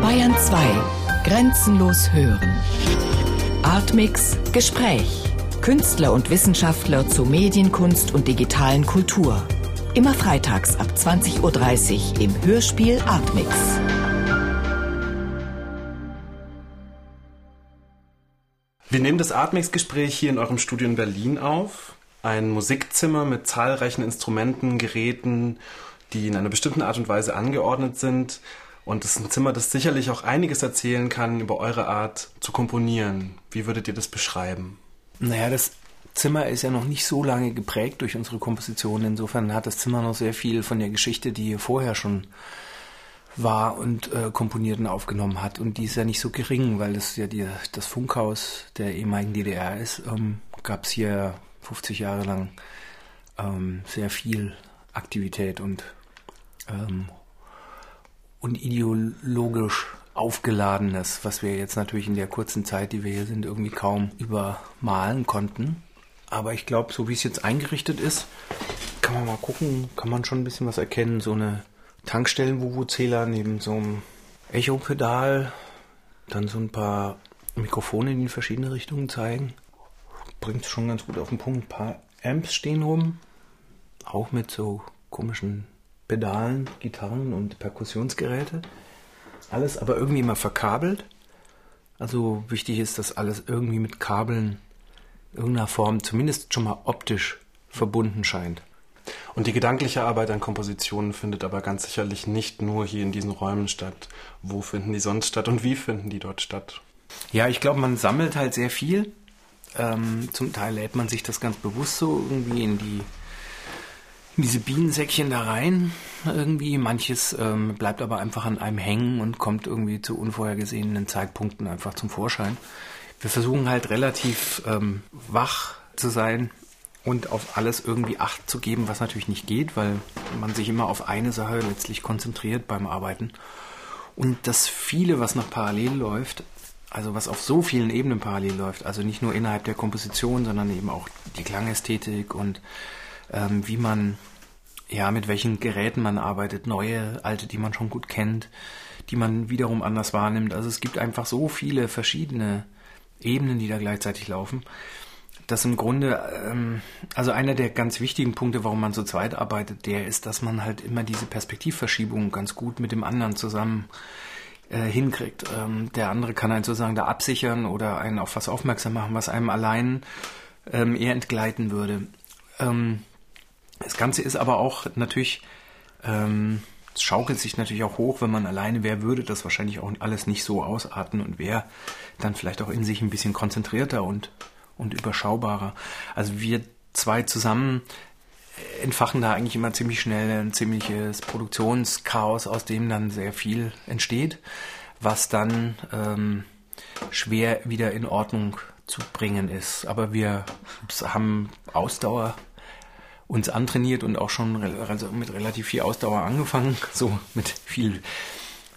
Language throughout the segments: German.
Bayern 2. Grenzenlos hören. Artmix Gespräch. Künstler und Wissenschaftler zu Medienkunst und digitalen Kultur. Immer freitags ab 20.30 Uhr im Hörspiel Artmix. Wir nehmen das Artmix-Gespräch hier in eurem Studio in Berlin auf. Ein Musikzimmer mit zahlreichen Instrumenten, Geräten, die in einer bestimmten Art und Weise angeordnet sind. Und es ist ein Zimmer, das sicherlich auch einiges erzählen kann über eure Art zu komponieren. Wie würdet ihr das beschreiben? Naja, das Zimmer ist ja noch nicht so lange geprägt durch unsere Komposition. Insofern hat das Zimmer noch sehr viel von der Geschichte, die hier vorher schon war und äh, komponiert und aufgenommen hat. Und die ist ja nicht so gering, weil das ja die, das Funkhaus der ehemaligen DDR ist. Ähm, Gab es hier 50 Jahre lang ähm, sehr viel Aktivität und, ähm, und ideologisch aufgeladenes, was wir jetzt natürlich in der kurzen Zeit, die wir hier sind, irgendwie kaum übermalen konnten. Aber ich glaube, so wie es jetzt eingerichtet ist, kann man mal gucken, kann man schon ein bisschen was erkennen. So eine Tankstellen-Wuwu-Zähler neben so einem Echo-Pedal, dann so ein paar Mikrofone, in verschiedene Richtungen zeigen. Bringt es schon ganz gut auf den Punkt. Ein paar Amps stehen rum, auch mit so komischen Pedalen, Gitarren und Perkussionsgeräte. Alles aber irgendwie immer verkabelt. Also wichtig ist, dass alles irgendwie mit Kabeln irgendeiner Form zumindest schon mal optisch verbunden scheint. Und die gedankliche Arbeit an Kompositionen findet aber ganz sicherlich nicht nur hier in diesen Räumen statt. Wo finden die sonst statt und wie finden die dort statt? Ja, ich glaube, man sammelt halt sehr viel. Ähm, zum Teil lädt man sich das ganz bewusst so irgendwie in die diese Bienensäckchen da rein irgendwie. Manches ähm, bleibt aber einfach an einem hängen und kommt irgendwie zu unvorhergesehenen Zeitpunkten einfach zum Vorschein. Wir versuchen halt relativ ähm, wach zu sein und auf alles irgendwie Acht zu geben, was natürlich nicht geht, weil man sich immer auf eine Sache letztlich konzentriert beim Arbeiten. Und das viele, was noch parallel läuft, also was auf so vielen Ebenen parallel läuft, also nicht nur innerhalb der Komposition, sondern eben auch die Klangästhetik und ähm, wie man, ja, mit welchen Geräten man arbeitet, neue, alte, die man schon gut kennt, die man wiederum anders wahrnimmt. Also es gibt einfach so viele verschiedene Ebenen, die da gleichzeitig laufen, dass im Grunde, ähm, also einer der ganz wichtigen Punkte, warum man zu zweit arbeitet, der ist, dass man halt immer diese Perspektivverschiebung ganz gut mit dem anderen zusammen äh, hinkriegt. Ähm, der andere kann einen sozusagen da absichern oder einen auf was aufmerksam machen, was einem allein ähm, eher entgleiten würde. Ähm, das Ganze ist aber auch natürlich, ähm, es schaukelt sich natürlich auch hoch, wenn man alleine wäre, würde das wahrscheinlich auch alles nicht so ausarten und wäre dann vielleicht auch in sich ein bisschen konzentrierter und, und überschaubarer. Also wir zwei zusammen entfachen da eigentlich immer ziemlich schnell ein ziemliches Produktionschaos, aus dem dann sehr viel entsteht, was dann ähm, schwer wieder in Ordnung zu bringen ist. Aber wir haben Ausdauer uns antrainiert und auch schon also mit relativ viel Ausdauer angefangen, so mit viel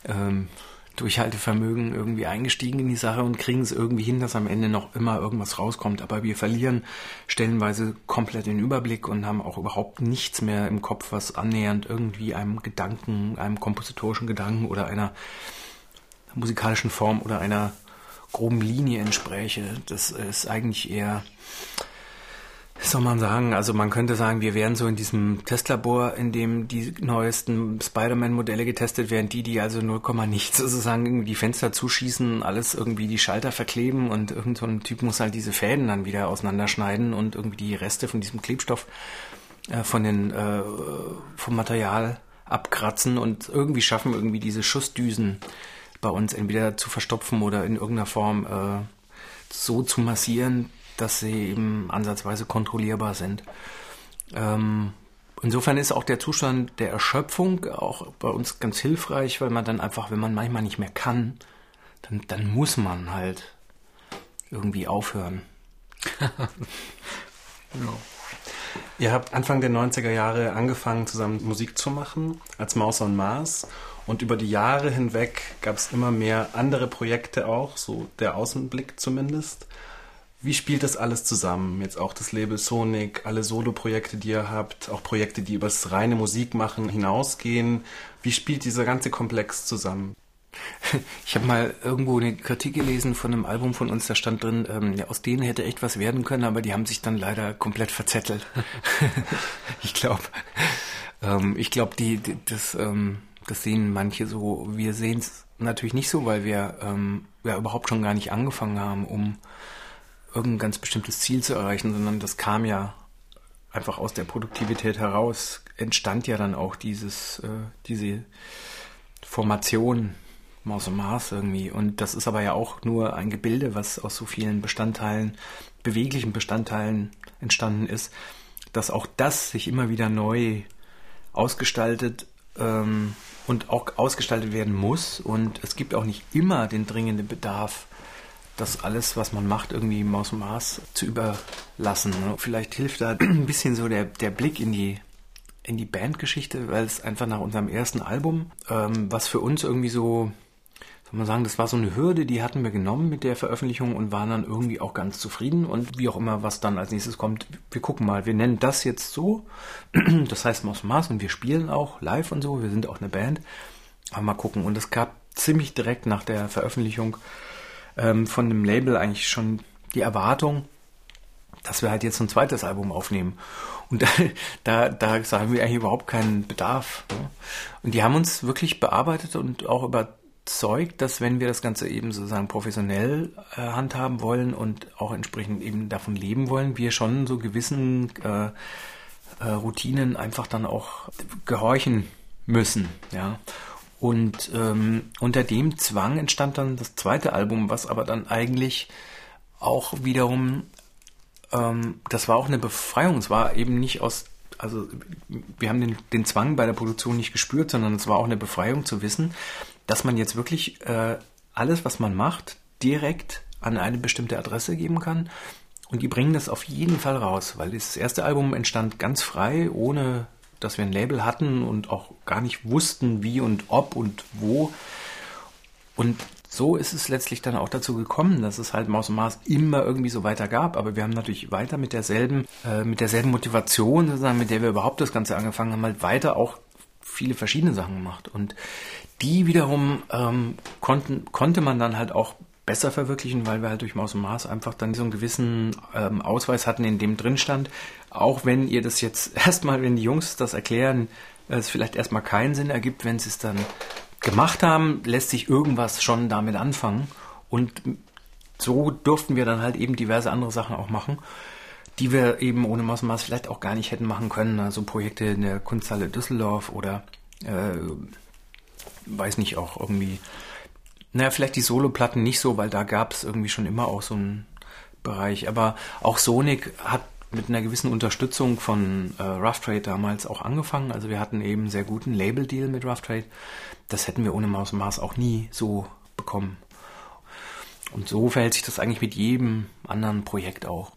ähm, Durchhaltevermögen irgendwie eingestiegen in die Sache und kriegen es irgendwie hin, dass am Ende noch immer irgendwas rauskommt. Aber wir verlieren stellenweise komplett den Überblick und haben auch überhaupt nichts mehr im Kopf, was annähernd irgendwie einem Gedanken, einem kompositorischen Gedanken oder einer musikalischen Form oder einer groben Linie entspräche. Das ist eigentlich eher was soll man sagen? Also man könnte sagen, wir wären so in diesem Testlabor, in dem die neuesten Spider-Man-Modelle getestet werden, die, die also 0, nichts sozusagen die Fenster zuschießen, alles irgendwie die Schalter verkleben und irgend so Typ muss halt diese Fäden dann wieder auseinanderschneiden und irgendwie die Reste von diesem Klebstoff äh, von den äh, vom Material abkratzen und irgendwie schaffen, irgendwie diese Schussdüsen bei uns entweder zu verstopfen oder in irgendeiner Form äh, so zu massieren, dass sie eben ansatzweise kontrollierbar sind. Ähm, insofern ist auch der Zustand der Erschöpfung auch bei uns ganz hilfreich, weil man dann einfach, wenn man manchmal nicht mehr kann, dann, dann muss man halt irgendwie aufhören. genau. Ihr habt Anfang der 90er Jahre angefangen, zusammen Musik zu machen, als Maus und Mars. Und über die Jahre hinweg gab es immer mehr andere Projekte auch, so der Außenblick zumindest. Wie spielt das alles zusammen? Jetzt auch das Label Sonic, alle Solo-Projekte, die ihr habt, auch Projekte, die übers reine Musikmachen hinausgehen. Wie spielt dieser ganze Komplex zusammen? Ich habe mal irgendwo eine Kritik gelesen von einem Album von uns, da stand drin, ähm, ja, aus denen hätte echt was werden können, aber die haben sich dann leider komplett verzettelt. ich glaube, ähm, ich glaube, die, die, das, ähm, das sehen manche so. Wir sehen es natürlich nicht so, weil wir ähm, ja überhaupt schon gar nicht angefangen haben, um irgendein ganz bestimmtes Ziel zu erreichen, sondern das kam ja einfach aus der Produktivität heraus, entstand ja dann auch dieses, äh, diese Formation Maus und Mars irgendwie. Und das ist aber ja auch nur ein Gebilde, was aus so vielen Bestandteilen, beweglichen Bestandteilen entstanden ist, dass auch das sich immer wieder neu ausgestaltet ähm, und auch ausgestaltet werden muss. Und es gibt auch nicht immer den dringenden Bedarf, das alles, was man macht, irgendwie Maus und Mars zu überlassen. Vielleicht hilft da ein bisschen so der, der Blick in die in die Bandgeschichte, weil es einfach nach unserem ersten Album, ähm, was für uns irgendwie so soll man sagen, das war so eine Hürde, die hatten wir genommen mit der Veröffentlichung und waren dann irgendwie auch ganz zufrieden. Und wie auch immer, was dann als nächstes kommt, wir gucken mal. Wir nennen das jetzt so. Das heißt Maus Mars und wir spielen auch live und so. Wir sind auch eine Band. Aber mal gucken. Und es gab ziemlich direkt nach der Veröffentlichung ähm, von dem Label eigentlich schon die Erwartung, dass wir halt jetzt ein zweites Album aufnehmen. Und da, da, da sagen wir eigentlich überhaupt keinen Bedarf. Ne? Und die haben uns wirklich bearbeitet und auch über überzeugt, dass wenn wir das Ganze eben sozusagen professionell äh, handhaben wollen und auch entsprechend eben davon leben wollen, wir schon so gewissen äh, äh, Routinen einfach dann auch gehorchen müssen, ja. Und ähm, unter dem Zwang entstand dann das zweite Album, was aber dann eigentlich auch wiederum, ähm, das war auch eine Befreiung. Es war eben nicht aus, also wir haben den, den Zwang bei der Produktion nicht gespürt, sondern es war auch eine Befreiung zu wissen, dass man jetzt wirklich äh, alles, was man macht, direkt an eine bestimmte Adresse geben kann. Und die bringen das auf jeden Fall raus, weil das erste Album entstand ganz frei, ohne dass wir ein Label hatten und auch gar nicht wussten, wie und ob und wo. Und so ist es letztlich dann auch dazu gekommen, dass es halt Maus und Mars immer irgendwie so weiter gab. Aber wir haben natürlich weiter mit derselben, äh, mit derselben Motivation, sozusagen, mit der wir überhaupt das Ganze angefangen haben, halt weiter auch viele verschiedene Sachen gemacht. Und die wiederum ähm, konnten, konnte man dann halt auch besser verwirklichen, weil wir halt durch Maus und Mars einfach dann so einen gewissen ähm, Ausweis hatten, in dem drin stand, auch wenn ihr das jetzt erstmal, wenn die Jungs das erklären, es vielleicht erstmal keinen Sinn ergibt, wenn sie es dann gemacht haben, lässt sich irgendwas schon damit anfangen. Und so durften wir dann halt eben diverse andere Sachen auch machen, die wir eben ohne Maus und Mars vielleicht auch gar nicht hätten machen können. Also Projekte in der Kunsthalle Düsseldorf oder äh, weiß nicht, auch irgendwie, naja, vielleicht die Soloplatten nicht so, weil da gab es irgendwie schon immer auch so einen Bereich. Aber auch Sonic hat mit einer gewissen Unterstützung von äh, Rough Trade damals auch angefangen. Also wir hatten eben einen sehr guten Label-Deal mit Rough Trade. Das hätten wir ohne Maus und Mars auch nie so bekommen. Und so verhält sich das eigentlich mit jedem anderen Projekt auch.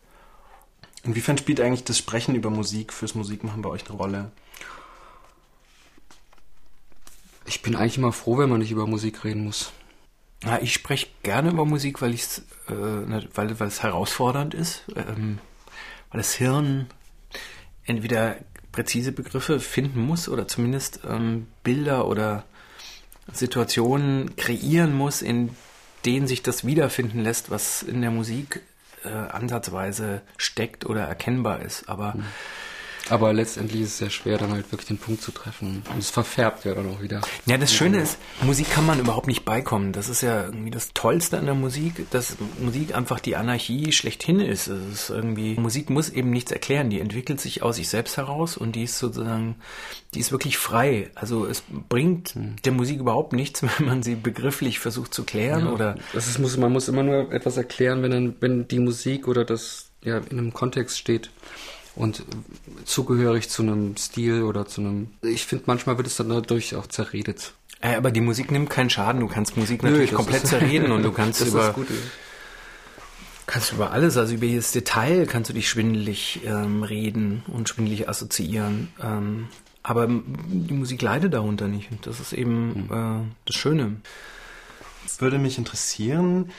Inwiefern spielt eigentlich das Sprechen über Musik fürs Musikmachen bei euch eine Rolle? Ich bin eigentlich immer froh, wenn man nicht über Musik reden muss. Ja, ich spreche gerne über Musik, weil, ich's, äh, ne, weil, weil es herausfordernd ist, ähm, weil das Hirn entweder präzise Begriffe finden muss oder zumindest ähm, Bilder oder Situationen kreieren muss, in denen sich das wiederfinden lässt, was in der Musik äh, ansatzweise steckt oder erkennbar ist. Aber mhm. Aber letztendlich ist es sehr schwer, dann halt wirklich den Punkt zu treffen. Und es verfärbt ja dann auch wieder. Ja, das Schöne ist, Musik kann man überhaupt nicht beikommen. Das ist ja irgendwie das Tollste an der Musik, dass Musik einfach die Anarchie schlechthin ist. Es ist irgendwie, Musik muss eben nichts erklären. Die entwickelt sich aus sich selbst heraus und die ist sozusagen, die ist wirklich frei. Also es bringt hm. der Musik überhaupt nichts, wenn man sie begrifflich versucht zu klären ja, oder. Das ist, muss, man muss immer nur etwas erklären, wenn dann, wenn die Musik oder das ja in einem Kontext steht und zugehörig zu einem Stil oder zu einem. Ich finde, manchmal wird es dann dadurch auch zerredet. Äh, aber die Musik nimmt keinen Schaden. Du kannst Musik natürlich Nö, komplett zerreden und du kannst über. Kannst über alles, also über jedes Detail kannst du dich schwindelig ähm, reden und schwindelig assoziieren. Ähm, aber die Musik leidet darunter nicht. Und das ist eben mhm. äh, das Schöne. Es würde mich interessieren,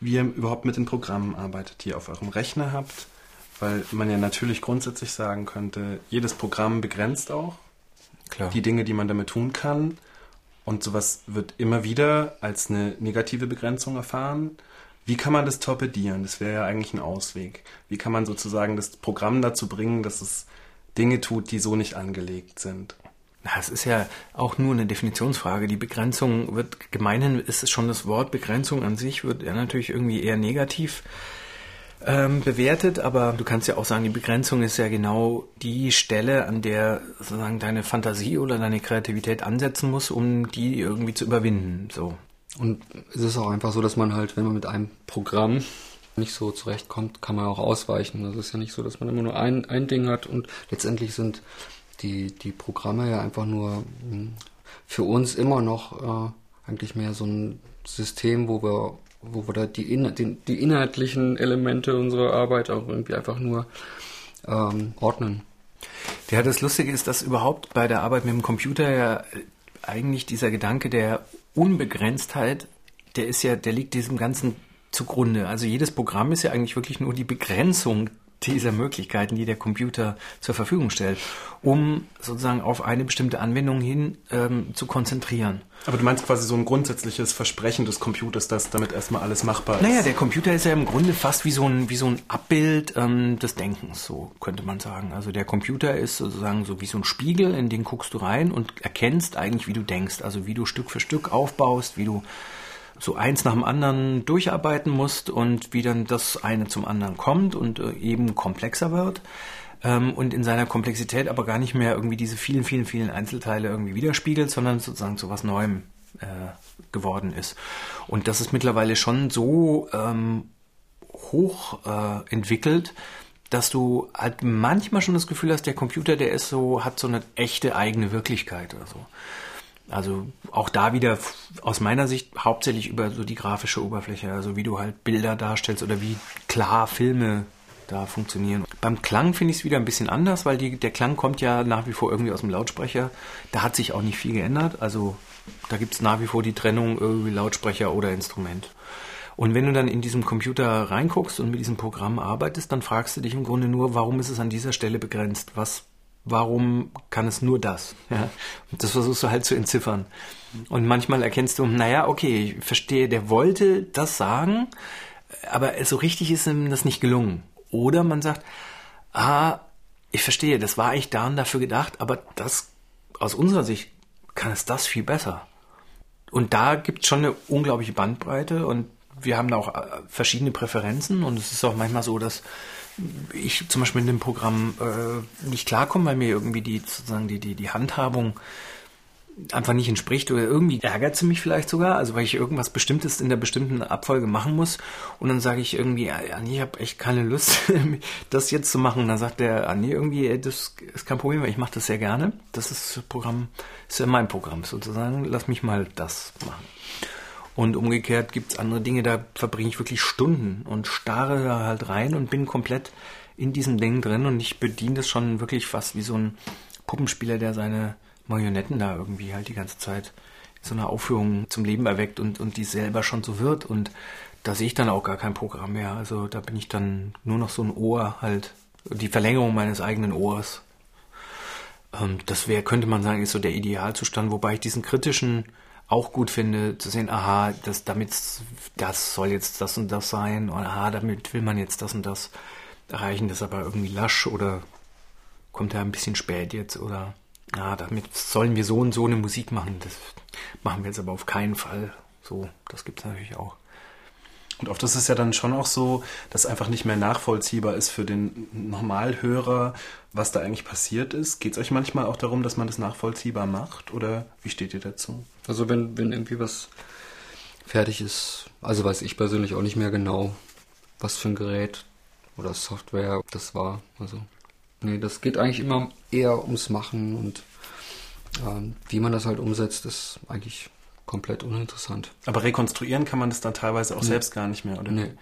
wie ihr überhaupt mit den Programmen arbeitet, die ihr auf eurem Rechner habt. Weil man ja natürlich grundsätzlich sagen könnte, jedes Programm begrenzt auch Klar. die Dinge, die man damit tun kann. Und sowas wird immer wieder als eine negative Begrenzung erfahren. Wie kann man das torpedieren? Das wäre ja eigentlich ein Ausweg. Wie kann man sozusagen das Programm dazu bringen, dass es Dinge tut, die so nicht angelegt sind? Na, es ist ja auch nur eine Definitionsfrage. Die Begrenzung wird, gemeinhin ist es schon das Wort Begrenzung an sich, wird ja natürlich irgendwie eher negativ ähm, bewertet, aber du kannst ja auch sagen, die Begrenzung ist ja genau die Stelle, an der sozusagen deine Fantasie oder deine Kreativität ansetzen muss, um die irgendwie zu überwinden. So. Und es ist auch einfach so, dass man halt, wenn man mit einem Programm nicht so zurechtkommt, kann man auch ausweichen. Also es ist ja nicht so, dass man immer nur ein, ein Ding hat und letztendlich sind die, die Programme ja einfach nur hm, für uns immer noch äh, eigentlich mehr so ein System, wo wir, wo wir da die, in, die, die inhaltlichen Elemente unserer Arbeit auch irgendwie einfach nur ähm, ordnen. Ja, das Lustige ist, dass überhaupt bei der Arbeit mit dem Computer ja äh, eigentlich dieser Gedanke der Unbegrenztheit, der ist ja, der liegt diesem Ganzen zugrunde. Also jedes Programm ist ja eigentlich wirklich nur die Begrenzung dieser Möglichkeiten, die der Computer zur Verfügung stellt, um sozusagen auf eine bestimmte Anwendung hin ähm, zu konzentrieren. Aber du meinst quasi so ein grundsätzliches Versprechen des Computers, dass damit erstmal alles machbar ist? Naja, der Computer ist ja im Grunde fast wie so ein, wie so ein Abbild ähm, des Denkens, so könnte man sagen. Also der Computer ist sozusagen so wie so ein Spiegel, in den guckst du rein und erkennst eigentlich, wie du denkst, also wie du Stück für Stück aufbaust, wie du so eins nach dem anderen durcharbeiten musst und wie dann das eine zum anderen kommt und äh, eben komplexer wird ähm, und in seiner Komplexität aber gar nicht mehr irgendwie diese vielen, vielen, vielen Einzelteile irgendwie widerspiegelt, sondern sozusagen zu was Neuem äh, geworden ist. Und das ist mittlerweile schon so ähm, hoch äh, entwickelt, dass du halt manchmal schon das Gefühl hast, der Computer, der ist so, hat so eine echte eigene Wirklichkeit oder so. Also auch da wieder aus meiner Sicht hauptsächlich über so die grafische Oberfläche, also wie du halt Bilder darstellst oder wie klar Filme da funktionieren. Beim Klang finde ich es wieder ein bisschen anders, weil die, der Klang kommt ja nach wie vor irgendwie aus dem Lautsprecher. Da hat sich auch nicht viel geändert. Also da gibt es nach wie vor die Trennung irgendwie Lautsprecher oder Instrument. Und wenn du dann in diesem Computer reinguckst und mit diesem Programm arbeitest, dann fragst du dich im Grunde nur, warum ist es an dieser Stelle begrenzt? Was warum kann es nur das? Ja? Und das versuchst du halt zu entziffern. Und manchmal erkennst du, naja, okay, ich verstehe, der wollte das sagen, aber so richtig ist ihm das nicht gelungen. Oder man sagt, ah, ich verstehe, das war eigentlich daran dafür gedacht, aber das aus unserer Sicht kann es das viel besser. Und da gibt es schon eine unglaubliche Bandbreite und wir haben da auch äh, verschiedene Präferenzen und es ist auch manchmal so, dass ich zum Beispiel in dem Programm äh, nicht klarkomme, weil mir irgendwie die sozusagen die, die, die Handhabung einfach nicht entspricht oder irgendwie ärgert sie mich vielleicht sogar, also weil ich irgendwas Bestimmtes in der bestimmten Abfolge machen muss und dann sage ich irgendwie, ja, ich habe echt keine Lust, das jetzt zu machen. Und dann sagt der, ah, nee, irgendwie, das ist kein Problem, weil ich mache das sehr gerne. Das ist Programm, ist ja mein Programm sozusagen, lass mich mal das machen. Und umgekehrt gibt's andere Dinge, da verbringe ich wirklich Stunden und starre da halt rein und bin komplett in diesem Ding drin und ich bediene das schon wirklich fast wie so ein Puppenspieler, der seine Marionetten da irgendwie halt die ganze Zeit in so einer Aufführung zum Leben erweckt und, und die selber schon so wird und da sehe ich dann auch gar kein Programm mehr. Also da bin ich dann nur noch so ein Ohr halt, die Verlängerung meines eigenen Ohrs. Ähm, das wäre, könnte man sagen, ist so der Idealzustand, wobei ich diesen kritischen auch gut finde, zu sehen, aha, das, damit, das soll jetzt das und das sein, und aha, damit will man jetzt das und das erreichen, das ist aber irgendwie lasch oder kommt ja ein bisschen spät jetzt oder ja, damit sollen wir so und so eine Musik machen. Das machen wir jetzt aber auf keinen Fall. So, das gibt es natürlich auch. Und oft ist es ja dann schon auch so, dass einfach nicht mehr nachvollziehbar ist für den Normalhörer, was da eigentlich passiert ist. Geht es euch manchmal auch darum, dass man das nachvollziehbar macht? Oder wie steht ihr dazu? Also wenn, wenn irgendwie was fertig ist, also weiß ich persönlich auch nicht mehr genau, was für ein Gerät oder Software das war. Also nee, das geht eigentlich immer eher ums Machen und ähm, wie man das halt umsetzt, ist eigentlich komplett uninteressant. Aber rekonstruieren kann man das dann teilweise auch nee. selbst gar nicht mehr, oder? Nee.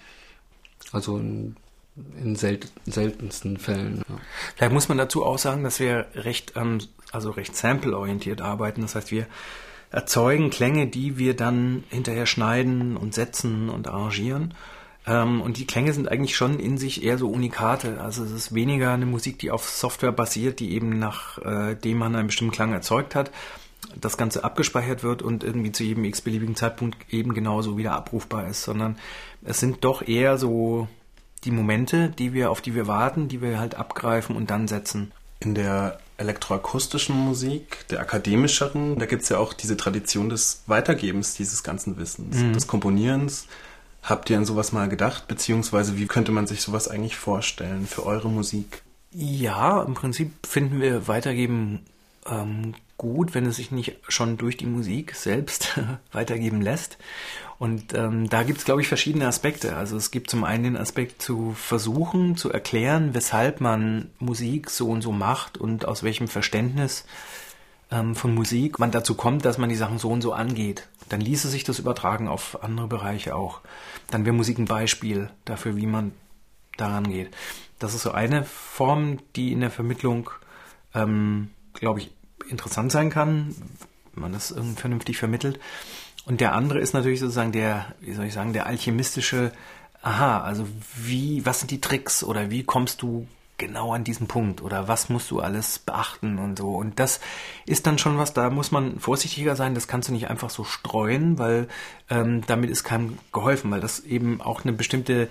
Also in, in sel seltensten Fällen. Ja. Vielleicht muss man dazu auch sagen, dass wir recht, ähm, also recht sample-orientiert arbeiten. Das heißt, wir erzeugen Klänge, die wir dann hinterher schneiden und setzen und arrangieren. Ähm, und die Klänge sind eigentlich schon in sich eher so Unikate. Also es ist weniger eine Musik, die auf Software basiert, die eben nach äh, man einen bestimmten Klang erzeugt hat, das Ganze abgespeichert wird und irgendwie zu jedem x-beliebigen Zeitpunkt eben genauso wieder abrufbar ist, sondern es sind doch eher so die Momente, die wir, auf die wir warten, die wir halt abgreifen und dann setzen. In der elektroakustischen Musik, der akademischeren, da gibt es ja auch diese Tradition des Weitergebens dieses ganzen Wissens, mhm. des Komponierens. Habt ihr an sowas mal gedacht, beziehungsweise wie könnte man sich sowas eigentlich vorstellen für eure Musik? Ja, im Prinzip finden wir Weitergeben ähm, gut, wenn es sich nicht schon durch die Musik selbst weitergeben lässt. Und ähm, da gibt es, glaube ich, verschiedene Aspekte. Also es gibt zum einen den Aspekt zu versuchen, zu erklären, weshalb man Musik so und so macht und aus welchem Verständnis ähm, von Musik man dazu kommt, dass man die Sachen so und so angeht. Dann ließe sich das übertragen auf andere Bereiche auch. Dann wäre Musik ein Beispiel dafür, wie man daran geht. Das ist so eine Form, die in der Vermittlung, ähm, glaube ich, interessant sein kann, wenn man das irgendwie vernünftig vermittelt. Und der andere ist natürlich sozusagen der, wie soll ich sagen, der alchemistische, aha, also wie, was sind die Tricks oder wie kommst du genau an diesen Punkt oder was musst du alles beachten und so. Und das ist dann schon was, da muss man vorsichtiger sein, das kannst du nicht einfach so streuen, weil ähm, damit ist keinem geholfen, weil das eben auch eine bestimmte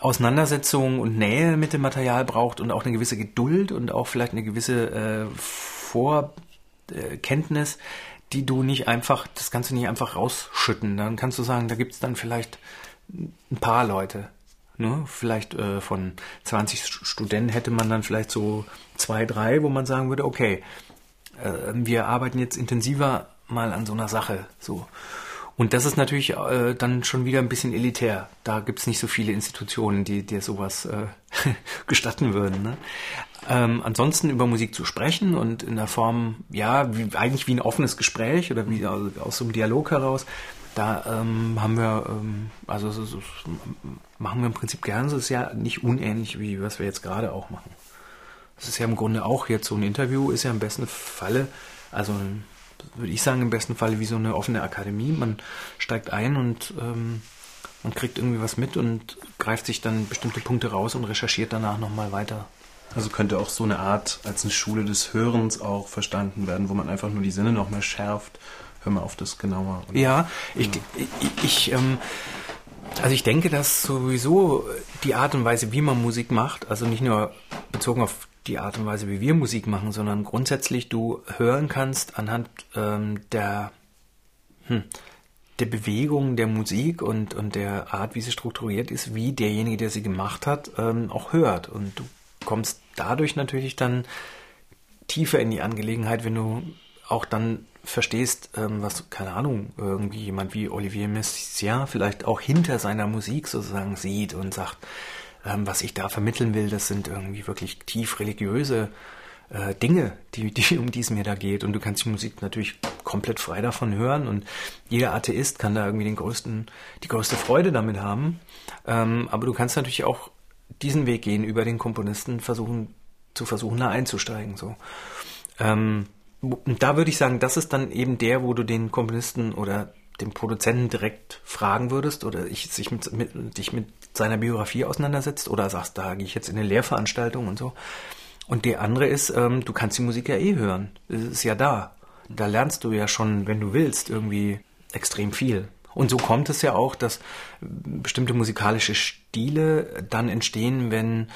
Auseinandersetzung und Nähe mit dem Material braucht und auch eine gewisse Geduld und auch vielleicht eine gewisse äh, Vorkenntnis, die du nicht einfach, das kannst du nicht einfach rausschütten. Dann kannst du sagen, da gibt es dann vielleicht ein paar Leute. Ne? Vielleicht äh, von 20 Studenten hätte man dann vielleicht so zwei, drei, wo man sagen würde, okay, äh, wir arbeiten jetzt intensiver mal an so einer Sache. So. Und das ist natürlich äh, dann schon wieder ein bisschen elitär. Da gibt es nicht so viele Institutionen, die dir sowas äh, gestatten würden. Ne? Ähm, ansonsten über Musik zu sprechen und in der Form, ja, wie, eigentlich wie ein offenes Gespräch oder wie aus, aus so einem Dialog heraus, da ähm, haben wir, ähm, also so, so, machen wir im Prinzip gern. Das ist ja nicht unähnlich, wie was wir jetzt gerade auch machen. Das ist ja im Grunde auch jetzt so ein Interview, ist ja im besten Falle, also würde ich sagen, im besten Falle wie so eine offene Akademie. Man steigt ein und ähm, man kriegt irgendwie was mit und greift sich dann bestimmte Punkte raus und recherchiert danach nochmal weiter. Also könnte auch so eine Art als eine Schule des Hörens auch verstanden werden, wo man einfach nur die Sinne noch mehr schärft. Hör mal auf das genauer. Ja, ich, ich, ich ähm, also ich denke, dass sowieso die Art und Weise, wie man Musik macht, also nicht nur bezogen auf die Art und Weise, wie wir Musik machen, sondern grundsätzlich du hören kannst anhand ähm, der, hm, der Bewegung der Musik und, und der Art, wie sie strukturiert ist, wie derjenige, der sie gemacht hat, ähm, auch hört. Und du kommst dadurch natürlich dann tiefer in die Angelegenheit, wenn du auch dann verstehst, ähm, was, keine Ahnung, irgendwie jemand wie Olivier Messiaen vielleicht auch hinter seiner Musik sozusagen sieht und sagt, ähm, was ich da vermitteln will, das sind irgendwie wirklich tief religiöse äh, Dinge, die, die, um die es mir da geht. Und du kannst die Musik natürlich komplett frei davon hören und jeder Atheist kann da irgendwie den größten, die größte Freude damit haben. Ähm, aber du kannst natürlich auch diesen Weg gehen, über den Komponisten versuchen, zu versuchen, da einzusteigen. So. Ähm, und da würde ich sagen, das ist dann eben der, wo du den Komponisten oder den Produzenten direkt fragen würdest oder ich, sich mit, mit, dich mit seiner Biografie auseinandersetzt oder sagst, da gehe ich jetzt in eine Lehrveranstaltung und so. Und der andere ist, ähm, du kannst die Musik ja eh hören. Es ist ja da. Da lernst du ja schon, wenn du willst, irgendwie extrem viel. Und so kommt es ja auch, dass bestimmte musikalische Stile dann entstehen, wenn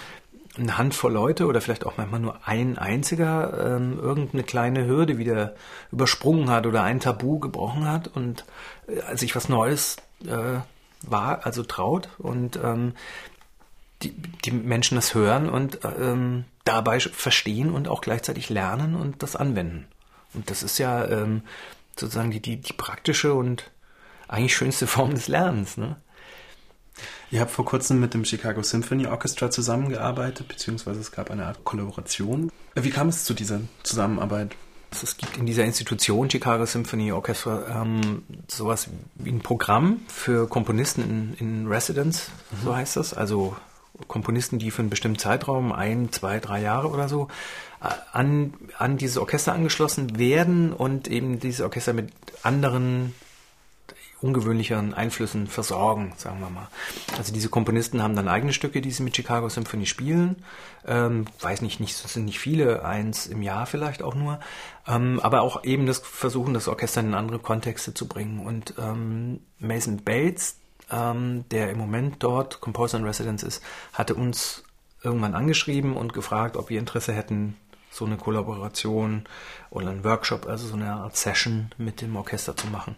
eine Handvoll Leute oder vielleicht auch manchmal nur ein einziger ähm, irgendeine kleine Hürde wieder übersprungen hat oder ein Tabu gebrochen hat und äh, sich was Neues äh, war, also traut und ähm, die, die Menschen das hören und ähm, dabei verstehen und auch gleichzeitig lernen und das anwenden. Und das ist ja ähm, sozusagen die, die, die praktische und eigentlich schönste Form des Lernens. Ne? Ihr habt vor kurzem mit dem Chicago Symphony Orchestra zusammengearbeitet, beziehungsweise es gab eine Art Kollaboration. Wie kam es zu dieser Zusammenarbeit? Es gibt in dieser Institution Chicago Symphony Orchestra ähm, sowas wie ein Programm für Komponisten in, in Residence, mhm. so heißt das. Also Komponisten, die für einen bestimmten Zeitraum, ein, zwei, drei Jahre oder so, äh, an, an dieses Orchester angeschlossen werden und eben dieses Orchester mit anderen ungewöhnlicheren Einflüssen versorgen, sagen wir mal. Also diese Komponisten haben dann eigene Stücke, die sie mit Chicago Symphony spielen. Ähm, weiß nicht, nicht, sind nicht viele, eins im Jahr vielleicht auch nur. Ähm, aber auch eben das Versuchen, das Orchester in andere Kontexte zu bringen. Und ähm, Mason Bates, ähm, der im Moment dort Composer in Residence ist, hatte uns irgendwann angeschrieben und gefragt, ob wir Interesse hätten, so eine Kollaboration oder einen Workshop, also so eine Art Session mit dem Orchester zu machen.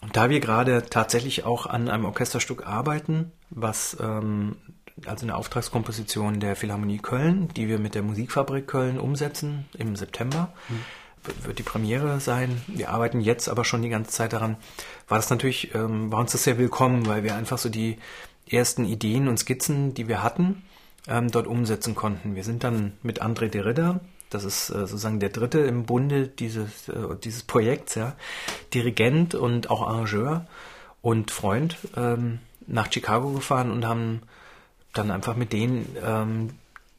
Und da wir gerade tatsächlich auch an einem Orchesterstück arbeiten, was ähm, also eine Auftragskomposition der Philharmonie Köln, die wir mit der Musikfabrik Köln umsetzen im September, mhm. wird die Premiere sein. Wir arbeiten jetzt aber schon die ganze Zeit daran. War das natürlich, ähm, war uns das sehr willkommen, weil wir einfach so die ersten Ideen und Skizzen, die wir hatten, ähm, dort umsetzen konnten. Wir sind dann mit André de Ridder, das ist äh, sozusagen der dritte im Bunde dieses, äh, dieses Projekts, ja. Dirigent und auch Arrangeur und Freund ähm, nach Chicago gefahren und haben dann einfach mit den ähm,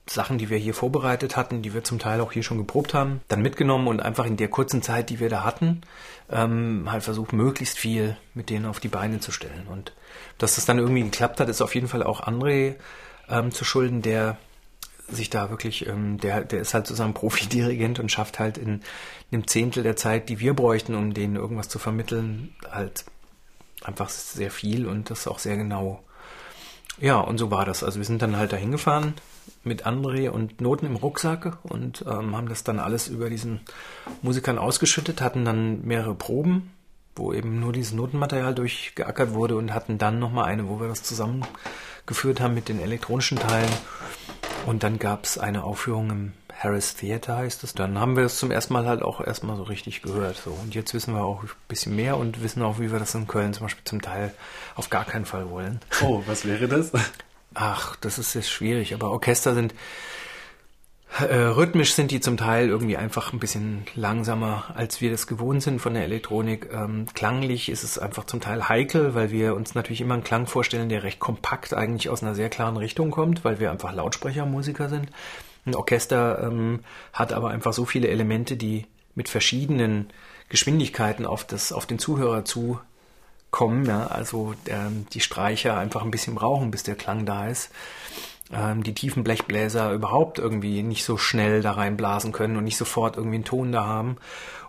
Sachen, die wir hier vorbereitet hatten, die wir zum Teil auch hier schon geprobt haben, dann mitgenommen und einfach in der kurzen Zeit, die wir da hatten, ähm, halt versucht, möglichst viel mit denen auf die Beine zu stellen. Und dass das dann irgendwie geklappt hat, ist auf jeden Fall auch André ähm, zu schulden, der sich da wirklich, ähm, der, der ist halt sozusagen Profidirigent und schafft halt in einem Zehntel der Zeit, die wir bräuchten, um denen irgendwas zu vermitteln, halt einfach sehr viel und das auch sehr genau. Ja, und so war das. Also wir sind dann halt dahin gefahren mit André und Noten im Rucksack und ähm, haben das dann alles über diesen Musikern ausgeschüttet, hatten dann mehrere Proben, wo eben nur dieses Notenmaterial durchgeackert wurde und hatten dann nochmal eine, wo wir das zusammengeführt haben mit den elektronischen Teilen und dann gab es eine Aufführung im Harris Theater heißt es. Dann haben wir es zum ersten Mal halt auch erstmal so richtig gehört. So. Und jetzt wissen wir auch ein bisschen mehr und wissen auch, wie wir das in Köln zum Beispiel zum Teil auf gar keinen Fall wollen. Oh, was wäre das? Ach, das ist jetzt schwierig. Aber Orchester sind rhythmisch sind die zum Teil irgendwie einfach ein bisschen langsamer, als wir das gewohnt sind von der Elektronik. Ähm, klanglich ist es einfach zum Teil heikel, weil wir uns natürlich immer einen Klang vorstellen, der recht kompakt eigentlich aus einer sehr klaren Richtung kommt, weil wir einfach Lautsprechermusiker sind. Ein Orchester ähm, hat aber einfach so viele Elemente, die mit verschiedenen Geschwindigkeiten auf, das, auf den Zuhörer zukommen. Ja? Also ähm, die Streicher einfach ein bisschen brauchen, bis der Klang da ist ähm, die tiefen Blechbläser überhaupt irgendwie nicht so schnell da reinblasen können und nicht sofort irgendwie einen Ton da haben.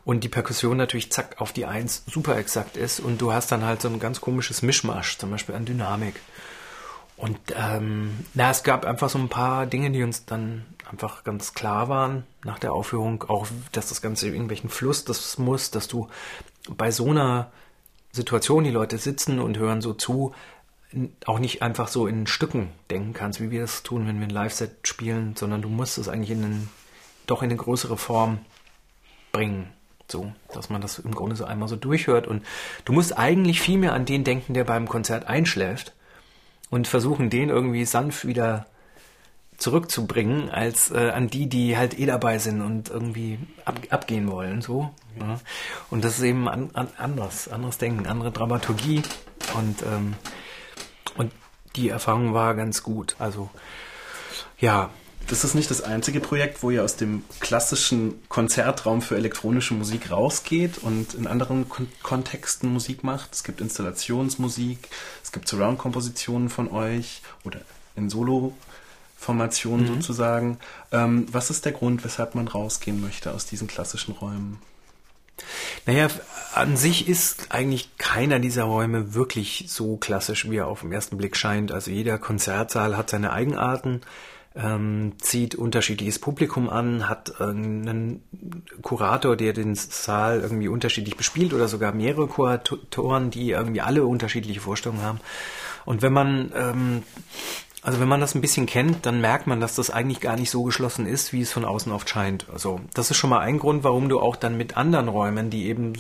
Und die Perkussion natürlich zack auf die Eins super exakt ist und du hast dann halt so ein ganz komisches Mischmasch, zum Beispiel an Dynamik. Und ähm, na, es gab einfach so ein paar Dinge, die uns dann einfach ganz klar waren nach der Aufführung, auch dass das Ganze irgendwelchen Fluss das muss, dass du bei so einer Situation, die Leute sitzen und hören so zu, auch nicht einfach so in Stücken denken kannst, wie wir das tun, wenn wir ein Live-Set spielen, sondern du musst es eigentlich in einen, doch in eine größere Form bringen. So, dass man das im Grunde so einmal so durchhört. Und du musst eigentlich viel mehr an den denken, der beim Konzert einschläft und versuchen, den irgendwie sanft wieder zurückzubringen, als äh, an die, die halt eh dabei sind und irgendwie ab, abgehen wollen. So. Ja. Und das ist eben an, an, anders, anderes Denken, andere Dramaturgie. Und ähm, die Erfahrung war ganz gut. Also, ja. Das ist nicht das einzige Projekt, wo ihr aus dem klassischen Konzertraum für elektronische Musik rausgeht und in anderen Kon Kontexten Musik macht. Es gibt Installationsmusik, es gibt Surround-Kompositionen von euch oder in Solo-Formationen mhm. sozusagen. Ähm, was ist der Grund, weshalb man rausgehen möchte aus diesen klassischen Räumen? Naja, an sich ist eigentlich keiner dieser Räume wirklich so klassisch, wie er auf den ersten Blick scheint. Also jeder Konzertsaal hat seine Eigenarten, ähm, zieht unterschiedliches Publikum an, hat einen Kurator, der den Saal irgendwie unterschiedlich bespielt oder sogar mehrere Kuratoren, die irgendwie alle unterschiedliche Vorstellungen haben. Und wenn man ähm, also wenn man das ein bisschen kennt, dann merkt man, dass das eigentlich gar nicht so geschlossen ist, wie es von außen oft scheint. Also das ist schon mal ein Grund, warum du auch dann mit anderen Räumen, die eben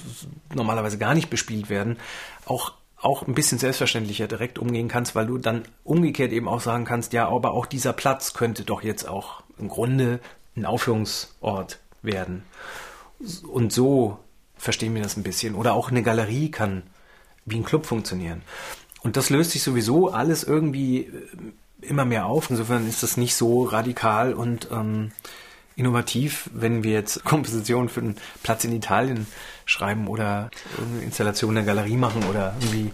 normalerweise gar nicht bespielt werden, auch auch ein bisschen selbstverständlicher direkt umgehen kannst, weil du dann umgekehrt eben auch sagen kannst, ja, aber auch dieser Platz könnte doch jetzt auch im Grunde ein Aufführungsort werden. Und so verstehen wir das ein bisschen. Oder auch eine Galerie kann wie ein Club funktionieren. Und das löst sich sowieso alles irgendwie immer mehr auf. Insofern ist das nicht so radikal und ähm, innovativ, wenn wir jetzt Kompositionen für einen Platz in Italien schreiben oder eine Installation in der Galerie machen oder irgendwie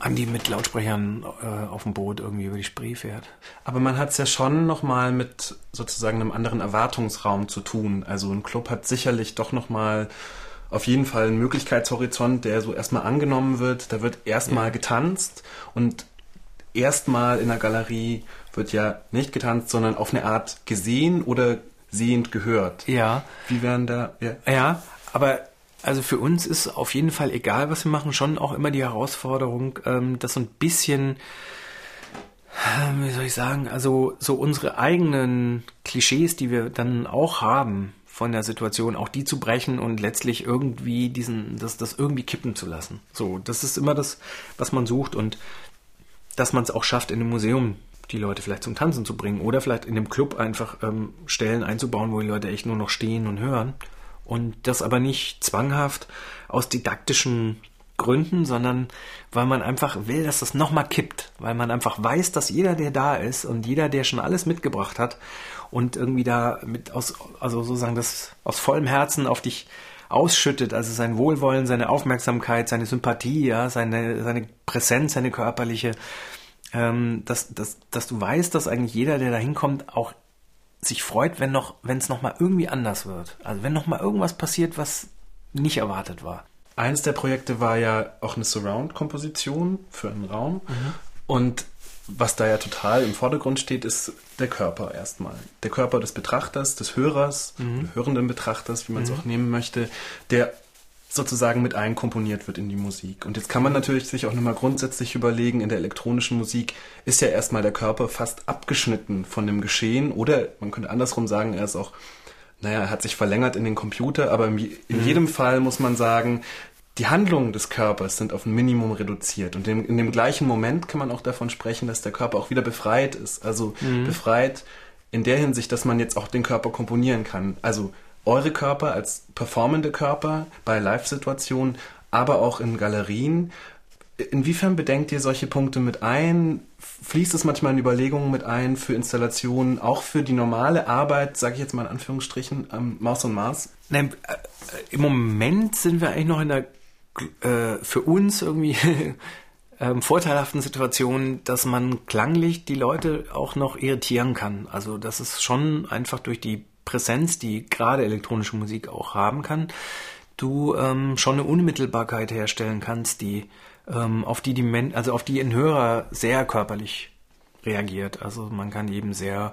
Andi mit Lautsprechern äh, auf dem Boot irgendwie über die Spree fährt. Aber man hat es ja schon nochmal mit sozusagen einem anderen Erwartungsraum zu tun. Also ein Club hat sicherlich doch nochmal auf jeden Fall einen Möglichkeitshorizont, der so erstmal angenommen wird. Da wird erstmal ja. getanzt und erstmal in der Galerie wird ja nicht getanzt, sondern auf eine Art gesehen oder sehend gehört. Ja. Wie werden da. Ja, ja aber also für uns ist auf jeden Fall, egal was wir machen, schon auch immer die Herausforderung, ähm, das so ein bisschen, äh, wie soll ich sagen, also so unsere eigenen Klischees, die wir dann auch haben von der Situation, auch die zu brechen und letztlich irgendwie diesen, das, das irgendwie kippen zu lassen. So, das ist immer das, was man sucht und dass man es auch schafft, in einem Museum die Leute vielleicht zum Tanzen zu bringen oder vielleicht in dem Club einfach ähm, Stellen einzubauen, wo die Leute echt nur noch stehen und hören. Und das aber nicht zwanghaft aus didaktischen Gründen, sondern weil man einfach will, dass das nochmal kippt, weil man einfach weiß, dass jeder, der da ist und jeder, der schon alles mitgebracht hat und irgendwie da mit aus, also sozusagen das aus vollem Herzen auf dich ausschüttet, also sein Wohlwollen, seine Aufmerksamkeit, seine Sympathie, ja, seine, seine Präsenz, seine körperliche, ähm, dass, dass, dass du weißt, dass eigentlich jeder, der da hinkommt, auch sich freut, wenn noch, wenn es nochmal irgendwie anders wird. Also wenn nochmal irgendwas passiert, was nicht erwartet war. Eins der Projekte war ja auch eine Surround-Komposition für einen Raum. Mhm. Und was da ja total im Vordergrund steht, ist der Körper erstmal. Der Körper des Betrachters, des Hörers, mhm. hörenden Betrachters, wie man es mhm. auch nehmen möchte, der sozusagen mit einkomponiert wird in die Musik. Und jetzt kann man natürlich sich auch nochmal grundsätzlich überlegen, in der elektronischen Musik ist ja erstmal der Körper fast abgeschnitten von dem Geschehen oder man könnte andersrum sagen, er ist auch, naja, er hat sich verlängert in den Computer, aber in mhm. jedem Fall muss man sagen, die Handlungen des Körpers sind auf ein Minimum reduziert. Und in, in dem gleichen Moment kann man auch davon sprechen, dass der Körper auch wieder befreit ist. Also mhm. befreit in der Hinsicht, dass man jetzt auch den Körper komponieren kann. Also eure Körper als performende Körper bei Live-Situationen, aber auch in Galerien. Inwiefern bedenkt ihr solche Punkte mit ein? Fließt es manchmal in Überlegungen mit ein für Installationen, auch für die normale Arbeit, sage ich jetzt mal in Anführungsstrichen, am Maus und Mars? Nein, äh, im Moment sind wir eigentlich noch in der äh, für uns irgendwie ähm, vorteilhaften Situation, dass man klanglich die Leute auch noch irritieren kann. Also das ist schon einfach durch die Präsenz, die gerade elektronische Musik auch haben kann, du ähm, schon eine Unmittelbarkeit herstellen kannst, die ähm, auf die die Men also auf die ein Hörer sehr körperlich reagiert. Also man kann eben sehr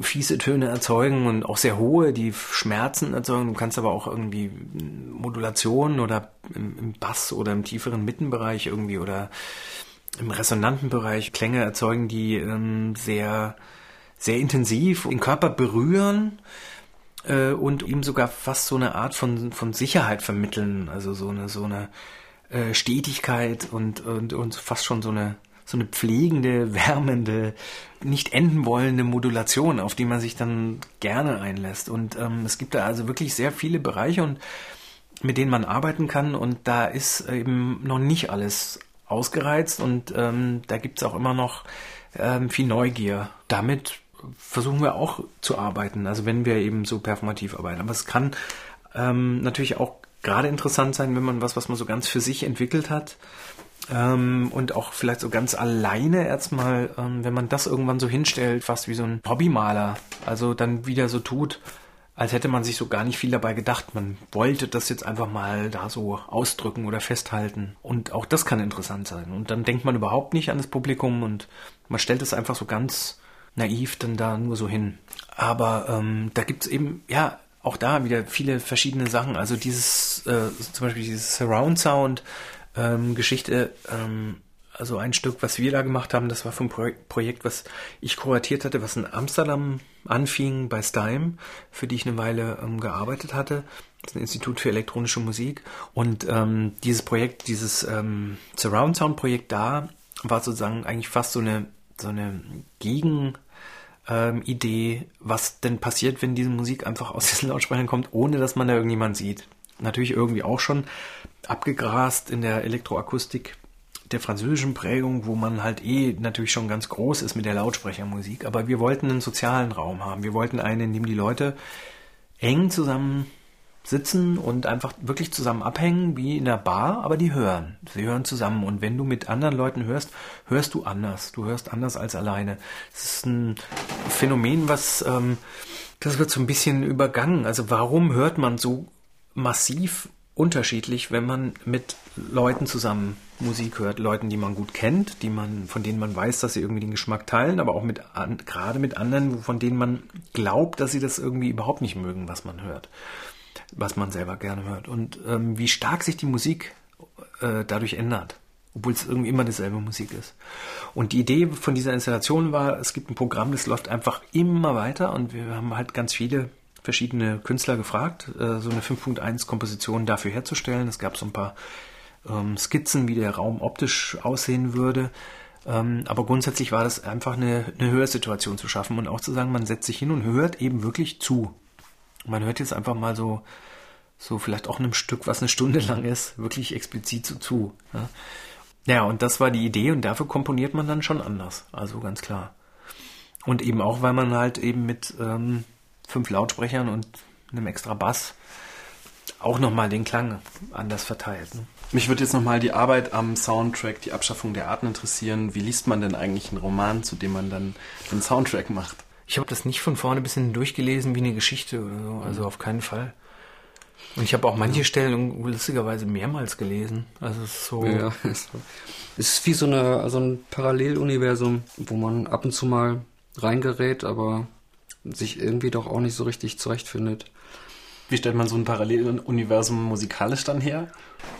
fiese Töne erzeugen und auch sehr hohe, die Schmerzen erzeugen. Du kannst aber auch irgendwie Modulationen oder im, im Bass oder im tieferen Mittenbereich irgendwie oder im resonanten Bereich Klänge erzeugen, die ähm, sehr sehr intensiv den Körper berühren äh, und ihm sogar fast so eine Art von, von Sicherheit vermitteln, also so eine, so eine äh, Stetigkeit und, und, und fast schon so eine, so eine pflegende, wärmende, nicht enden wollende Modulation, auf die man sich dann gerne einlässt. Und ähm, es gibt da also wirklich sehr viele Bereiche und mit denen man arbeiten kann und da ist eben noch nicht alles ausgereizt und ähm, da gibt es auch immer noch ähm, viel Neugier. Damit versuchen wir auch zu arbeiten, also wenn wir eben so performativ arbeiten. Aber es kann ähm, natürlich auch gerade interessant sein, wenn man was, was man so ganz für sich entwickelt hat ähm, und auch vielleicht so ganz alleine erstmal, ähm, wenn man das irgendwann so hinstellt, fast wie so ein Hobbymaler, also dann wieder so tut, als hätte man sich so gar nicht viel dabei gedacht. Man wollte das jetzt einfach mal da so ausdrücken oder festhalten. Und auch das kann interessant sein. Und dann denkt man überhaupt nicht an das Publikum und man stellt es einfach so ganz naiv dann da nur so hin. Aber ähm, da gibt's eben, ja, auch da wieder viele verschiedene Sachen. Also dieses, äh, zum Beispiel dieses Surround Sound ähm, Geschichte, ähm, also ein Stück, was wir da gemacht haben, das war vom Pro Projekt, was ich kuratiert hatte, was in Amsterdam anfing bei Steim, für die ich eine Weile ähm, gearbeitet hatte. Das ist ein Institut für elektronische Musik. Und ähm, dieses Projekt, dieses ähm, Surround Sound Projekt da, war sozusagen eigentlich fast so eine so eine Gegen ähm, Idee, was denn passiert, wenn diese Musik einfach aus diesen Lautsprechern kommt, ohne dass man da irgendjemand sieht. Natürlich irgendwie auch schon abgegrast in der Elektroakustik der französischen Prägung, wo man halt eh natürlich schon ganz groß ist mit der Lautsprechermusik. Aber wir wollten einen sozialen Raum haben. Wir wollten einen, in dem die Leute eng zusammen sitzen und einfach wirklich zusammen abhängen, wie in der Bar, aber die hören. Sie hören zusammen. Und wenn du mit anderen Leuten hörst, hörst du anders. Du hörst anders als alleine. Es ist ein Phänomen, was, ähm, das wird so ein bisschen übergangen. Also warum hört man so massiv unterschiedlich, wenn man mit Leuten zusammen Musik hört, Leuten, die man gut kennt, die man, von denen man weiß, dass sie irgendwie den Geschmack teilen, aber auch mit an, gerade mit anderen, von denen man glaubt, dass sie das irgendwie überhaupt nicht mögen, was man hört, was man selber gerne hört. Und ähm, wie stark sich die Musik äh, dadurch ändert, obwohl es irgendwie immer dieselbe Musik ist. Und die Idee von dieser Installation war, es gibt ein Programm, das läuft einfach immer weiter und wir haben halt ganz viele verschiedene Künstler gefragt, äh, so eine 5.1 Komposition dafür herzustellen. Es gab so ein paar ähm, Skizzen, wie der Raum optisch aussehen würde. Ähm, aber grundsätzlich war das einfach eine, eine Hörsituation zu schaffen und auch zu sagen, man setzt sich hin und hört eben wirklich zu. Man hört jetzt einfach mal so, so vielleicht auch einem Stück, was eine Stunde lang ist, wirklich explizit so zu. Ja. ja, und das war die Idee und dafür komponiert man dann schon anders. Also ganz klar. Und eben auch, weil man halt eben mit ähm, fünf Lautsprechern und einem extra Bass auch nochmal den Klang anders verteilt. Ne? Mich würde jetzt nochmal die Arbeit am Soundtrack, die Abschaffung der Arten interessieren. Wie liest man denn eigentlich einen Roman, zu dem man dann einen Soundtrack macht? Ich habe das nicht von vorne bis hinten durchgelesen wie eine Geschichte oder so, also auf keinen Fall. Und ich habe auch manche Stellen lustigerweise mehrmals gelesen. Also es ist so. Ja, es ist wie so eine, also ein Paralleluniversum, wo man ab und zu mal reingerät, aber sich irgendwie doch auch nicht so richtig zurechtfindet. Wie stellt man so ein Paralleluniversum musikalisch dann her?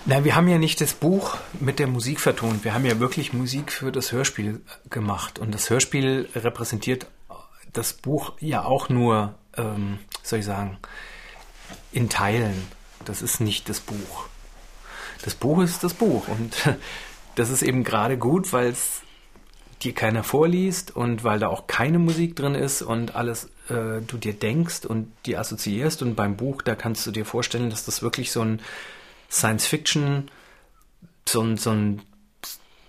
Na, wir haben ja nicht das Buch mit der Musik vertont. Wir haben ja wirklich Musik für das Hörspiel gemacht. Und das Hörspiel repräsentiert das Buch ja auch nur, ähm, soll ich sagen, in Teilen. Das ist nicht das Buch. Das Buch ist das Buch. Und das ist eben gerade gut, weil es dir keiner vorliest und weil da auch keine Musik drin ist und alles äh, du dir denkst und die assoziierst. Und beim Buch, da kannst du dir vorstellen, dass das wirklich so ein Science-Fiction, so ein, so ein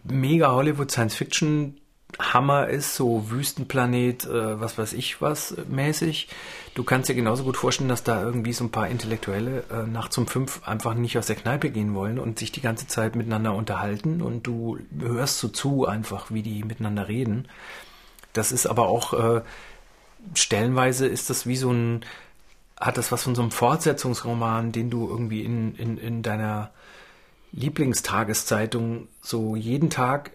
mega Hollywood-Science-Fiction Hammer ist, so Wüstenplanet, äh, was weiß ich was mäßig. Du kannst dir genauso gut vorstellen, dass da irgendwie so ein paar Intellektuelle äh, nachts um fünf einfach nicht aus der Kneipe gehen wollen und sich die ganze Zeit miteinander unterhalten und du hörst so zu einfach, wie die miteinander reden. Das ist aber auch äh, stellenweise ist das wie so ein, hat das was von so einem Fortsetzungsroman, den du irgendwie in, in, in deiner Lieblingstageszeitung so jeden Tag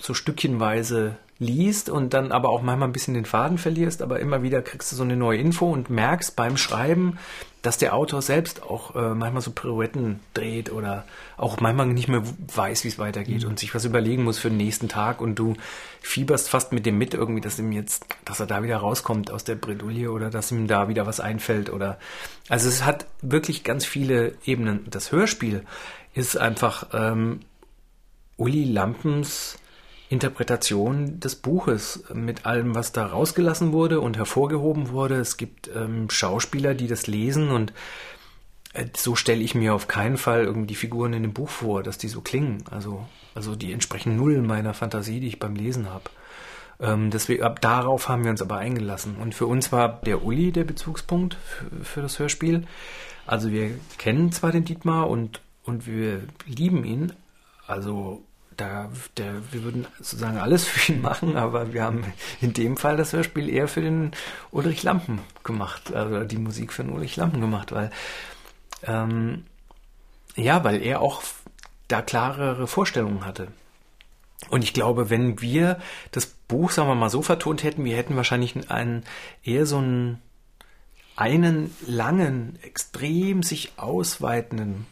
so stückchenweise liest und dann aber auch manchmal ein bisschen den Faden verlierst, aber immer wieder kriegst du so eine neue Info und merkst beim Schreiben, dass der Autor selbst auch äh, manchmal so Pirouetten dreht oder auch manchmal nicht mehr weiß, wie es weitergeht mhm. und sich was überlegen muss für den nächsten Tag und du fieberst fast mit dem mit irgendwie, dass ihm jetzt, dass er da wieder rauskommt aus der Bredouille oder dass ihm da wieder was einfällt oder also es hat wirklich ganz viele Ebenen. Das Hörspiel ist einfach ähm, Uli Lampens Interpretation des Buches mit allem, was da rausgelassen wurde und hervorgehoben wurde. Es gibt ähm, Schauspieler, die das lesen und äh, so stelle ich mir auf keinen Fall irgendwie die Figuren in dem Buch vor, dass die so klingen. Also, also die entsprechen null meiner Fantasie, die ich beim Lesen habe. Ähm, deswegen, ab darauf haben wir uns aber eingelassen. Und für uns war der Uli der Bezugspunkt für, für das Hörspiel. Also wir kennen zwar den Dietmar und, und wir lieben ihn. Also da, der, wir würden sozusagen alles für ihn machen, aber wir haben in dem Fall das Hörspiel eher für den Ulrich Lampen gemacht, also die Musik für den Ulrich Lampen gemacht, weil ähm, ja, weil er auch da klarere Vorstellungen hatte. Und ich glaube, wenn wir das Buch, sagen wir mal, so vertont hätten, wir hätten wahrscheinlich einen eher so einen einen langen, extrem sich ausweitenden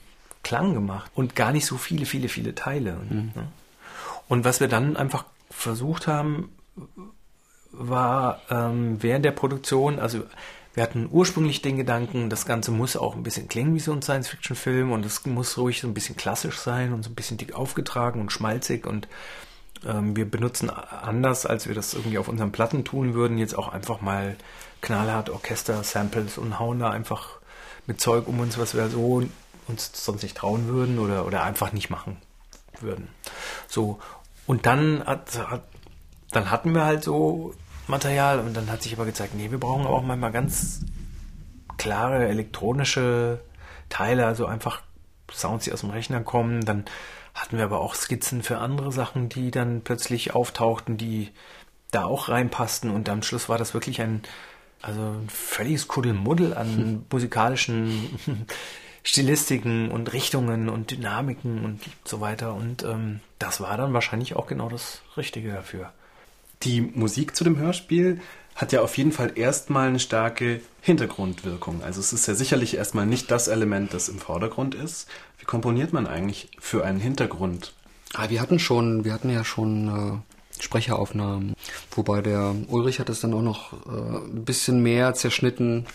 Klang gemacht und gar nicht so viele, viele, viele Teile. Mhm. Ne? Und was wir dann einfach versucht haben, war ähm, während der Produktion, also wir hatten ursprünglich den Gedanken, das Ganze muss auch ein bisschen klingen wie so ein Science-Fiction-Film und es muss ruhig so ein bisschen klassisch sein und so ein bisschen dick aufgetragen und schmalzig und ähm, wir benutzen anders, als wir das irgendwie auf unseren Platten tun würden, jetzt auch einfach mal knallhart Orchester-Samples und hauen da einfach mit Zeug um uns, was wir so uns sonst nicht trauen würden oder, oder einfach nicht machen würden. So. Und dann hat, hat, dann hatten wir halt so Material und dann hat sich aber gezeigt, nee, wir brauchen auch manchmal ganz klare elektronische Teile, also einfach Sounds, die aus dem Rechner kommen. Dann hatten wir aber auch Skizzen für andere Sachen, die dann plötzlich auftauchten, die da auch reinpassten und am Schluss war das wirklich ein, also ein völliges Kuddelmuddel an musikalischen Stilistiken und Richtungen und Dynamiken und so weiter und ähm, das war dann wahrscheinlich auch genau das Richtige dafür. Die Musik zu dem Hörspiel hat ja auf jeden Fall erstmal eine starke Hintergrundwirkung. Also es ist ja sicherlich erstmal nicht das Element, das im Vordergrund ist. Wie komponiert man eigentlich für einen Hintergrund? Ah, wir hatten schon, wir hatten ja schon äh, Sprecheraufnahmen, wobei der Ulrich hat es dann auch noch äh, ein bisschen mehr zerschnitten,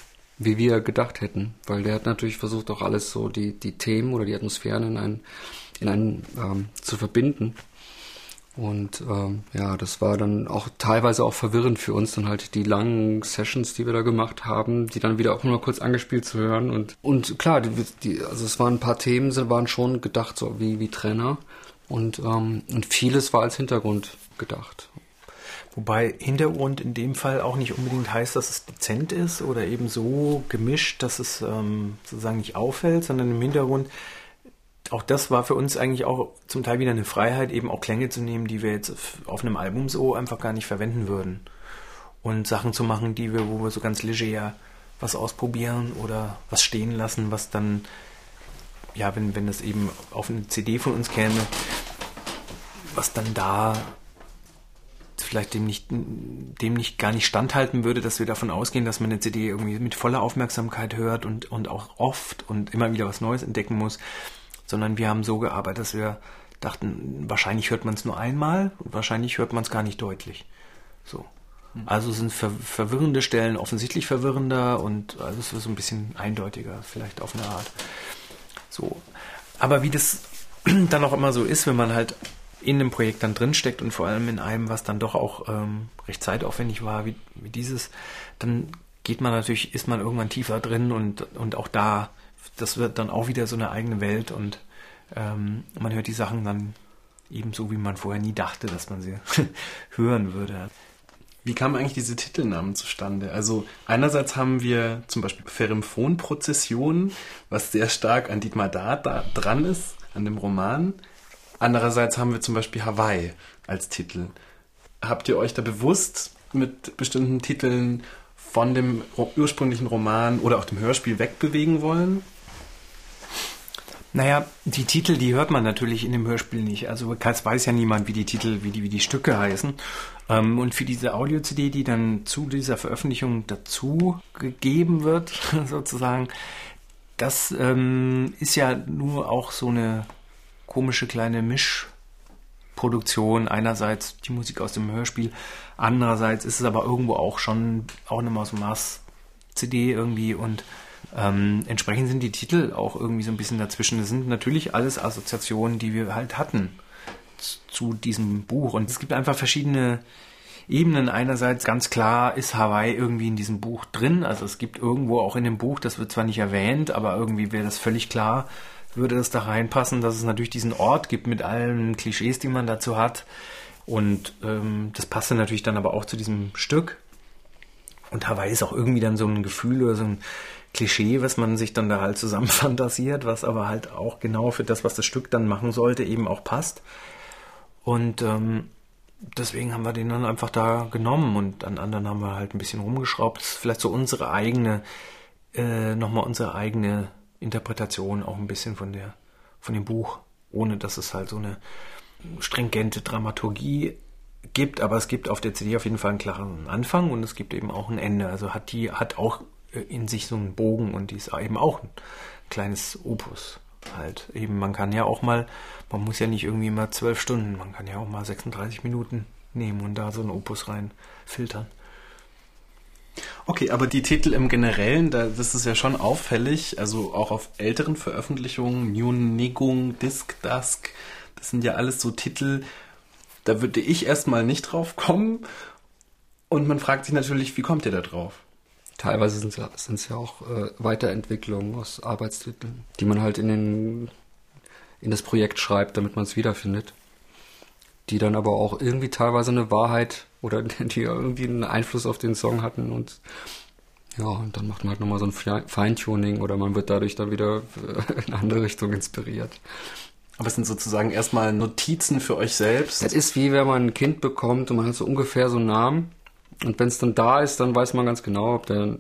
wie wir gedacht hätten, weil der hat natürlich versucht auch alles so die die Themen oder die Atmosphären in einen in einen ähm, zu verbinden. Und ähm, ja, das war dann auch teilweise auch verwirrend für uns, dann halt die langen Sessions, die wir da gemacht haben, die dann wieder auch nur kurz angespielt zu hören. Und, und klar, die, die, also es waren ein paar Themen, waren schon gedacht, so wie, wie Trainer. Und, ähm, und vieles war als Hintergrund gedacht. Wobei Hintergrund in dem Fall auch nicht unbedingt heißt, dass es dezent ist oder eben so gemischt, dass es ähm, sozusagen nicht auffällt, sondern im Hintergrund auch das war für uns eigentlich auch zum Teil wieder eine Freiheit, eben auch Klänge zu nehmen, die wir jetzt auf einem Album so einfach gar nicht verwenden würden. Und Sachen zu machen, die wir, wo wir so ganz leger was ausprobieren oder was stehen lassen, was dann, ja, wenn, wenn das eben auf eine CD von uns käme, was dann da vielleicht dem nicht, dem nicht gar nicht standhalten würde, dass wir davon ausgehen, dass man eine CD irgendwie mit voller Aufmerksamkeit hört und, und auch oft und immer wieder was Neues entdecken muss sondern wir haben so gearbeitet, dass wir dachten, wahrscheinlich hört man es nur einmal und wahrscheinlich hört man es gar nicht deutlich. So. Hm. Also sind ver verwirrende Stellen offensichtlich verwirrender und also es ist so ein bisschen eindeutiger, vielleicht auf eine Art. So. Aber wie das dann auch immer so ist, wenn man halt in dem Projekt dann drinsteckt und vor allem in einem, was dann doch auch ähm, recht zeitaufwendig war, wie, wie dieses, dann geht man natürlich, ist man irgendwann tiefer drin und, und auch da das wird dann auch wieder so eine eigene Welt und ähm, man hört die Sachen dann ebenso, wie man vorher nie dachte, dass man sie hören würde. Wie kamen eigentlich diese Titelnamen zustande? Also einerseits haben wir zum Beispiel Pheromphon-Prozession, was sehr stark an Dietmar Dart da dran ist, an dem Roman. Andererseits haben wir zum Beispiel Hawaii als Titel. Habt ihr euch da bewusst mit bestimmten Titeln von dem ursprünglichen Roman oder auch dem Hörspiel wegbewegen wollen? Naja, die Titel, die hört man natürlich in dem Hörspiel nicht. Also weiß ja niemand, wie die Titel, wie die, wie die Stücke heißen. Ähm, und für diese Audio-CD, die dann zu dieser Veröffentlichung dazu gegeben wird, sozusagen, das ähm, ist ja nur auch so eine komische kleine Mischproduktion. Einerseits die Musik aus dem Hörspiel, andererseits ist es aber irgendwo auch schon auch eine Maus Maß CD irgendwie und ähm, entsprechend sind die Titel auch irgendwie so ein bisschen dazwischen. Das sind natürlich alles Assoziationen, die wir halt hatten zu diesem Buch. Und es gibt einfach verschiedene Ebenen. Einerseits ganz klar ist Hawaii irgendwie in diesem Buch drin. Also es gibt irgendwo auch in dem Buch, das wird zwar nicht erwähnt, aber irgendwie wäre das völlig klar, würde das da reinpassen, dass es natürlich diesen Ort gibt mit allen Klischees, die man dazu hat. Und ähm, das passte natürlich dann aber auch zu diesem Stück. Und Hawaii ist auch irgendwie dann so ein Gefühl oder so ein Klischee, was man sich dann da halt zusammen fantasiert, was aber halt auch genau für das, was das Stück dann machen sollte, eben auch passt. Und ähm, deswegen haben wir den dann einfach da genommen und an anderen haben wir halt ein bisschen rumgeschraubt. Das ist vielleicht so unsere eigene, äh, nochmal unsere eigene Interpretation auch ein bisschen von der, von dem Buch, ohne dass es halt so eine stringente Dramaturgie gibt, aber es gibt auf der CD auf jeden Fall einen klaren Anfang und es gibt eben auch ein Ende. Also hat die, hat auch in sich so einen Bogen und die ist eben auch ein kleines Opus halt. Eben, man kann ja auch mal, man muss ja nicht irgendwie mal zwölf Stunden, man kann ja auch mal 36 Minuten nehmen und da so ein Opus rein filtern. Okay, aber die Titel im Generellen, da, das ist ja schon auffällig, also auch auf älteren Veröffentlichungen, New Nigung, Disc Dusk, das sind ja alles so Titel, da würde ich erstmal nicht drauf kommen. Und man fragt sich natürlich, wie kommt ihr da drauf? Teilweise sind es ja auch äh, Weiterentwicklungen aus Arbeitstiteln, die man halt in, den, in das Projekt schreibt, damit man es wiederfindet. Die dann aber auch irgendwie teilweise eine Wahrheit oder die irgendwie einen Einfluss auf den Song hatten und ja, und dann macht man halt nochmal so ein Feintuning oder man wird dadurch dann wieder in eine andere Richtung inspiriert. Aber es sind sozusagen erstmal Notizen für euch selbst. Das ist wie wenn man ein Kind bekommt und man hat so ungefähr so einen Namen. Und wenn es dann da ist, dann weiß man ganz genau, ob der,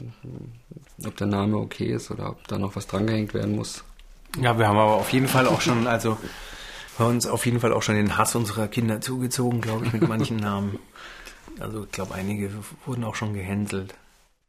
ob der Name okay ist oder ob da noch was drangehängt werden muss. Ja, wir haben aber auf jeden Fall auch schon, also bei uns auf jeden Fall auch schon den Hass unserer Kinder zugezogen, glaube ich, mit manchen Namen. Also ich glaube, einige wurden auch schon gehänselt.